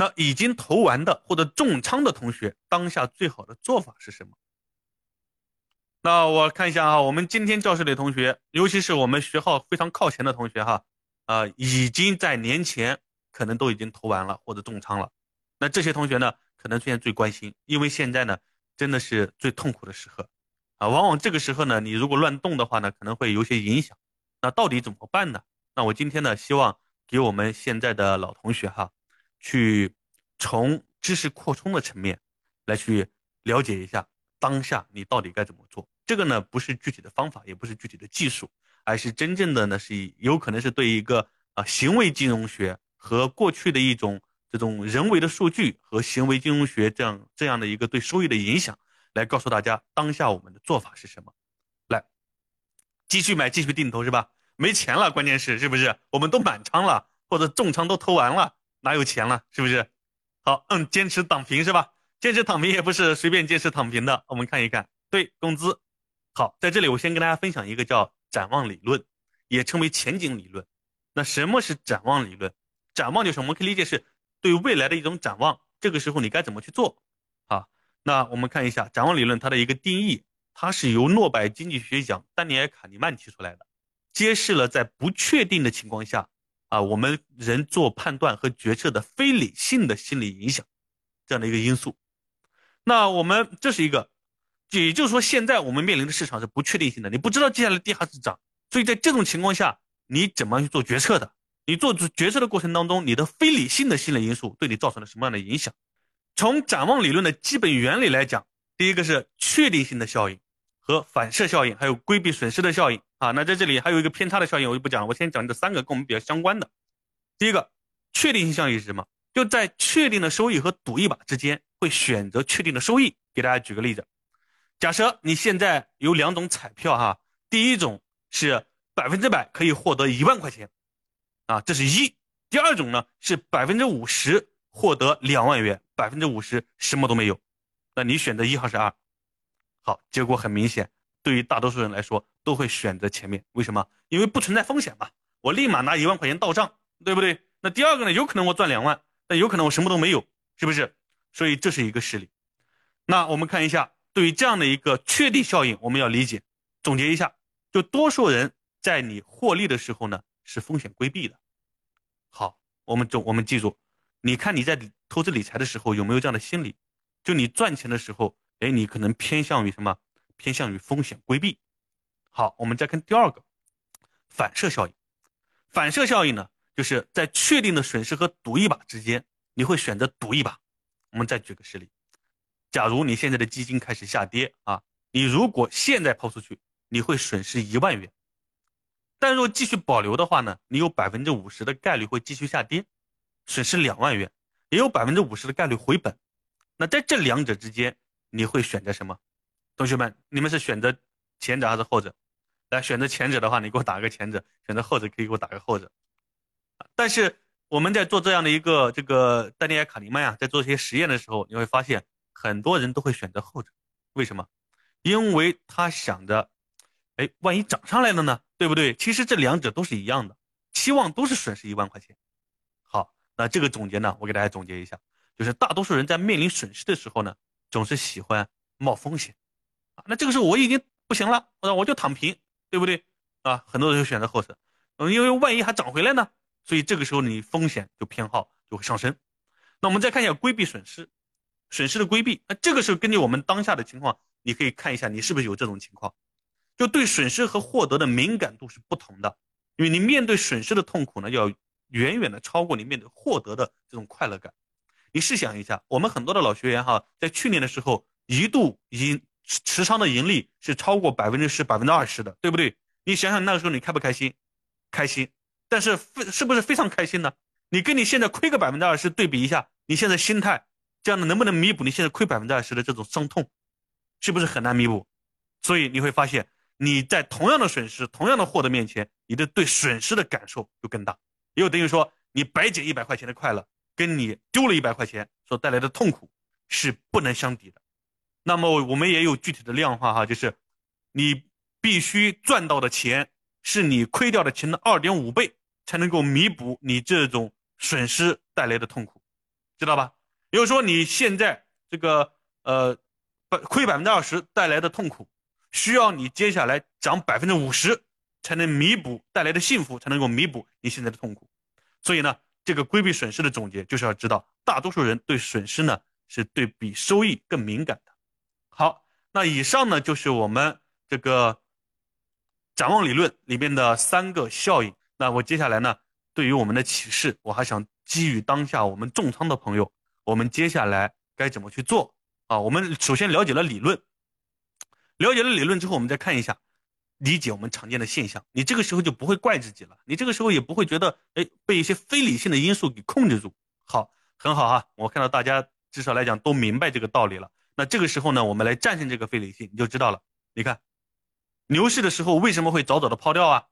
那已经投完的或者重仓的同学，当下最好的做法是什么？那我看一下啊，我们今天教室里同学，尤其是我们学号非常靠前的同学哈，啊，已经在年前可能都已经投完了或者重仓了。那这些同学呢，可能出现最关心，因为现在呢，真的是最痛苦的时刻，啊，往往这个时候呢，你如果乱动的话呢，可能会有些影响。那到底怎么办呢？那我今天呢，希望给我们现在的老同学哈，去从知识扩充的层面来去了解一下。当下你到底该怎么做？这个呢，不是具体的方法，也不是具体的技术，而是真正的呢，是有可能是对一个啊行为金融学和过去的一种这种人为的数据和行为金融学这样这样的一个对收益的影响，来告诉大家当下我们的做法是什么。来，继续买，继续定投是吧？没钱了，关键是是不是？我们都满仓了，或者重仓都投完了，哪有钱了？是不是？好，嗯，坚持躺平是吧？坚持躺平也不是随便坚持躺平的。我们看一看，对工资。好，在这里我先跟大家分享一个叫展望理论，也称为前景理论。那什么是展望理论？展望就是我们可以理解是对未来的一种展望。这个时候你该怎么去做？啊，那我们看一下展望理论它的一个定义，它是由诺贝尔经济学奖丹尼尔卡尼曼提出来的，揭示了在不确定的情况下，啊，我们人做判断和决策的非理性的心理影响这样的一个因素。那我们这是一个，也就是说，现在我们面临的市场是不确定性的，你不知道接下来跌还是涨，所以在这种情况下，你怎么去做决策的？你做决策的过程当中，你的非理性的心理因素对你造成了什么样的影响？从展望理论的基本原理来讲，第一个是确定性的效应和反射效应，还有规避损失的效应啊。那在这里还有一个偏差的效应，我就不讲了，我先讲这三个跟我们比较相关的。第一个，确定性效应是什么？就在确定的收益和赌一把之间。会选择确定的收益。给大家举个例子，假设你现在有两种彩票哈，第一种是百分之百可以获得一万块钱，啊，这是一；第二种呢是百分之五十获得两万元，百分之五十什么都没有。那你选择一还是二？好，结果很明显，对于大多数人来说都会选择前面。为什么？因为不存在风险嘛，我立马拿一万块钱到账，对不对？那第二个呢，有可能我赚两万，但有可能我什么都没有，是不是？所以这是一个事例，那我们看一下，对于这样的一个确定效应，我们要理解，总结一下，就多数人在你获利的时候呢，是风险规避的。好，我们就我们记住，你看你在投资理财的时候有没有这样的心理？就你赚钱的时候，哎，你可能偏向于什么？偏向于风险规避。好，我们再看第二个，反射效应。反射效应呢，就是在确定的损失和赌一把之间，你会选择赌一把。我们再举个实例，假如你现在的基金开始下跌啊，你如果现在抛出去，你会损失一万元，但若继续保留的话呢，你有百分之五十的概率会继续下跌，损失两万元，也有百分之五十的概率回本。那在这两者之间，你会选择什么？同学们，你们是选择前者还是后者？来，选择前者的话，你给我打个前者；选择后者，可以给我打个后者。但是。我们在做这样的一个这个丹尼尔卡尼曼啊，在做一些实验的时候，你会发现很多人都会选择后者，为什么？因为他想着，哎，万一涨上来了呢，对不对？其实这两者都是一样的，期望都是损失一万块钱。好，那这个总结呢，我给大家总结一下，就是大多数人在面临损失的时候呢，总是喜欢冒风险，啊，那这个时候我已经不行了，我我就躺平，对不对？啊，很多人就选择后者，嗯，因为万一还涨回来呢？所以这个时候你风险就偏好就会上升。那我们再看一下规避损失，损失的规避。那这个时候根据我们当下的情况，你可以看一下你是不是有这种情况，就对损失和获得的敏感度是不同的。因为你面对损失的痛苦呢，要远远的超过你面对获得的这种快乐感。你试想一下，我们很多的老学员哈，在去年的时候一度已经持仓的盈利是超过百分之十、百分之二十的，对不对？你想想那个时候你开不开心？开心。但是非是不是非常开心呢？你跟你现在亏个百分之二十对比一下，你现在心态这样的能不能弥补你现在亏百分之二十的这种伤痛？是不是很难弥补？所以你会发现你在同样的损失、同样的获得面前，你的对损失的感受就更大。也就等于说，你白捡一百块钱的快乐，跟你丢了一百块钱所带来的痛苦是不能相抵的。那么我们也有具体的量化哈，就是你必须赚到的钱是你亏掉的钱的二点五倍。才能够弥补你这种损失带来的痛苦，知道吧？也就是说你现在这个呃，亏百分之二十带来的痛苦，需要你接下来涨百分之五十才能弥补带来的幸福，才能够弥补你现在的痛苦。所以呢，这个规避损失的总结就是要知道，大多数人对损失呢是对比收益更敏感的。好，那以上呢就是我们这个展望理论里面的三个效应。那我接下来呢，对于我们的启示，我还想基于当下我们重仓的朋友，我们接下来该怎么去做啊？我们首先了解了理论，了解了理论之后，我们再看一下。理解我们常见的现象，你这个时候就不会怪自己了，你这个时候也不会觉得哎被一些非理性的因素给控制住。好，很好哈，我看到大家至少来讲都明白这个道理了。那这个时候呢，我们来战胜这个非理性，你就知道了。你看，牛市的时候为什么会早早的抛掉啊？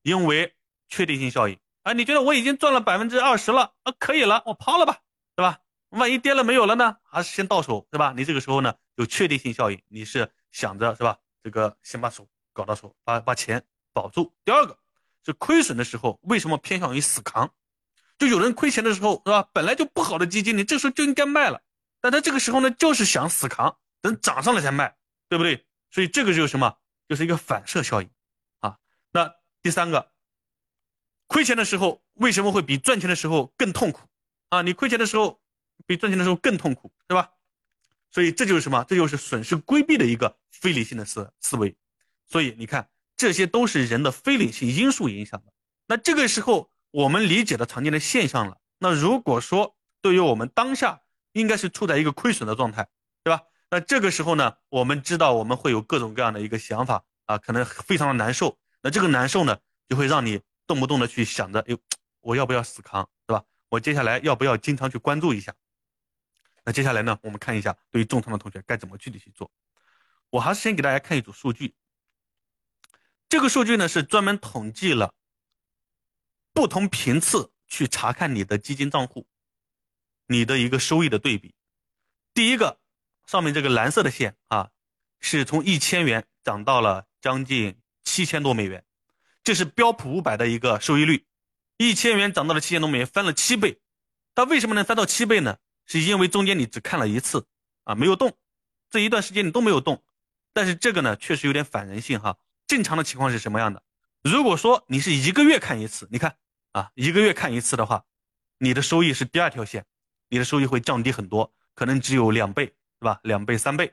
因为确定性效应啊，你觉得我已经赚了百分之二十了啊，可以了，我抛了吧，对吧？万一跌了没有了呢？还是先到手，是吧？你这个时候呢有确定性效应，你是想着是吧？这个先把手。搞到手，把把钱保住。第二个是亏损的时候，为什么偏向于死扛？就有人亏钱的时候，是吧？本来就不好的基金，你这时候就应该卖了。但他这个时候呢，就是想死扛，等涨上来才卖，对不对？所以这个就是什么？就是一个反射效应啊。那第三个，亏钱的时候为什么会比赚钱的时候更痛苦啊？你亏钱的时候比赚钱的时候更痛苦，对吧？所以这就是什么？这就是损失规避的一个非理性的思思维。所以你看，这些都是人的非理性因素影响的。那这个时候，我们理解了常见的现象了。那如果说对于我们当下应该是处在一个亏损的状态，对吧？那这个时候呢，我们知道我们会有各种各样的一个想法啊，可能非常的难受。那这个难受呢，就会让你动不动的去想着，哎呦，我要不要死扛，对吧？我接下来要不要经常去关注一下？那接下来呢，我们看一下对于重仓的同学该怎么具体去做。我还是先给大家看一组数据。这个数据呢是专门统计了不同频次去查看你的基金账户，你的一个收益的对比。第一个上面这个蓝色的线啊，是从一千元涨到了将近七千多美元，这是标普五百的一个收益率，一千元涨到了七千多美元，翻了七倍。它为什么能翻到七倍呢？是因为中间你只看了一次啊，没有动，这一段时间你都没有动。但是这个呢，确实有点反人性哈。正常的情况是什么样的？如果说你是一个月看一次，你看啊，一个月看一次的话，你的收益是第二条线，你的收益会降低很多，可能只有两倍，是吧？两倍、三倍。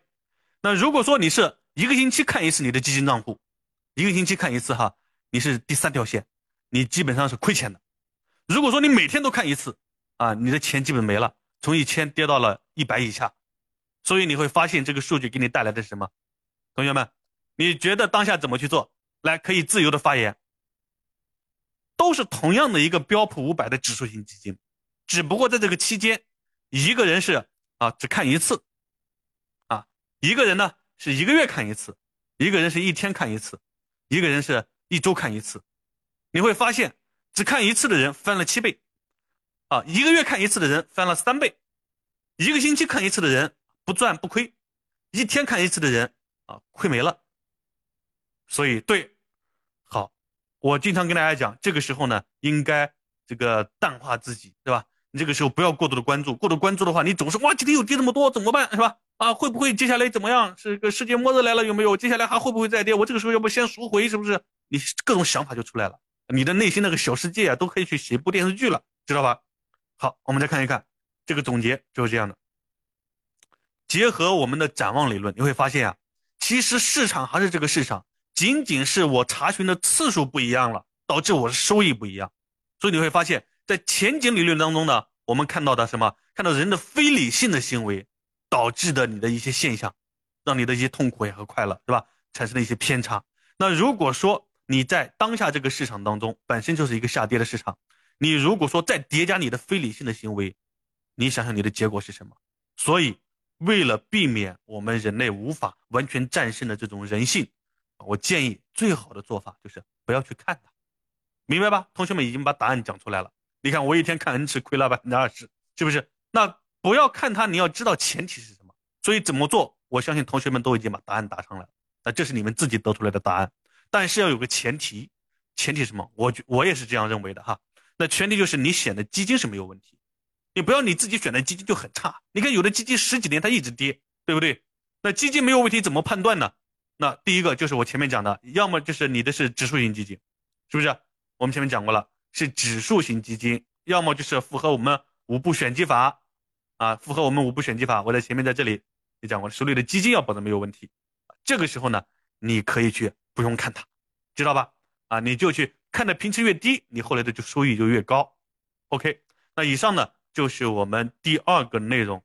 那如果说你是一个星期看一次你的基金账户，一个星期看一次哈，你是第三条线，你基本上是亏钱的。如果说你每天都看一次啊，你的钱基本没了，从一千跌到了一百以下。所以你会发现这个数据给你带来的是什么？同学们。你觉得当下怎么去做？来，可以自由的发言。都是同样的一个标普五百的指数型基金，只不过在这个期间，一个人是啊只看一次，啊一个人呢是一个月看一次，一个人是一天看一次，一个人是一周看一次。你会发现，只看一次的人翻了七倍，啊一个月看一次的人翻了三倍，一个星期看一次的人不赚不亏，一天看一次的人啊亏没了。所以对，好，我经常跟大家讲，这个时候呢，应该这个淡化自己，对吧？你这个时候不要过度的关注，过度关注的话，你总是哇，今天又跌这么多，怎么办，是吧？啊，会不会接下来怎么样？是个世界末日来了，有没有？接下来还会不会再跌？我这个时候要不先赎回，是不是？你各种想法就出来了，你的内心那个小世界啊，都可以去写一部电视剧了，知道吧？好，我们再看一看这个总结就是这样的。结合我们的展望理论，你会发现啊，其实市场还是这个市场。仅仅是我查询的次数不一样了，导致我的收益不一样，所以你会发现在前景理论当中呢，我们看到的什么？看到人的非理性的行为导致的你的一些现象，让你的一些痛苦也和快乐，对吧？产生了一些偏差。那如果说你在当下这个市场当中本身就是一个下跌的市场，你如果说再叠加你的非理性的行为，你想想你的结果是什么？所以为了避免我们人类无法完全战胜的这种人性。我建议最好的做法就是不要去看它，明白吧？同学们已经把答案讲出来了。你看我一天看 N 次亏了百分之二十，是不是？那不要看它，你要知道前提是什么。所以怎么做？我相信同学们都已经把答案答上来了。那这是你们自己得出来的答案，但是要有个前提，前提什么？我我也是这样认为的哈。那前提就是你选的基金是没有问题，你不要你自己选的基金就很差。你看有的基金十几年它一直跌，对不对？那基金没有问题怎么判断呢？那第一个就是我前面讲的，要么就是你的是指数型基金，是不是？我们前面讲过了，是指数型基金，要么就是符合我们五步选基法，啊，符合我们五步选基法。我在前面在这里也讲过，手里的基金要保证没有问题。这个时候呢，你可以去不用看它，知道吧？啊，你就去看的频次越低，你后来的就收益就越高。OK，那以上呢就是我们第二个内容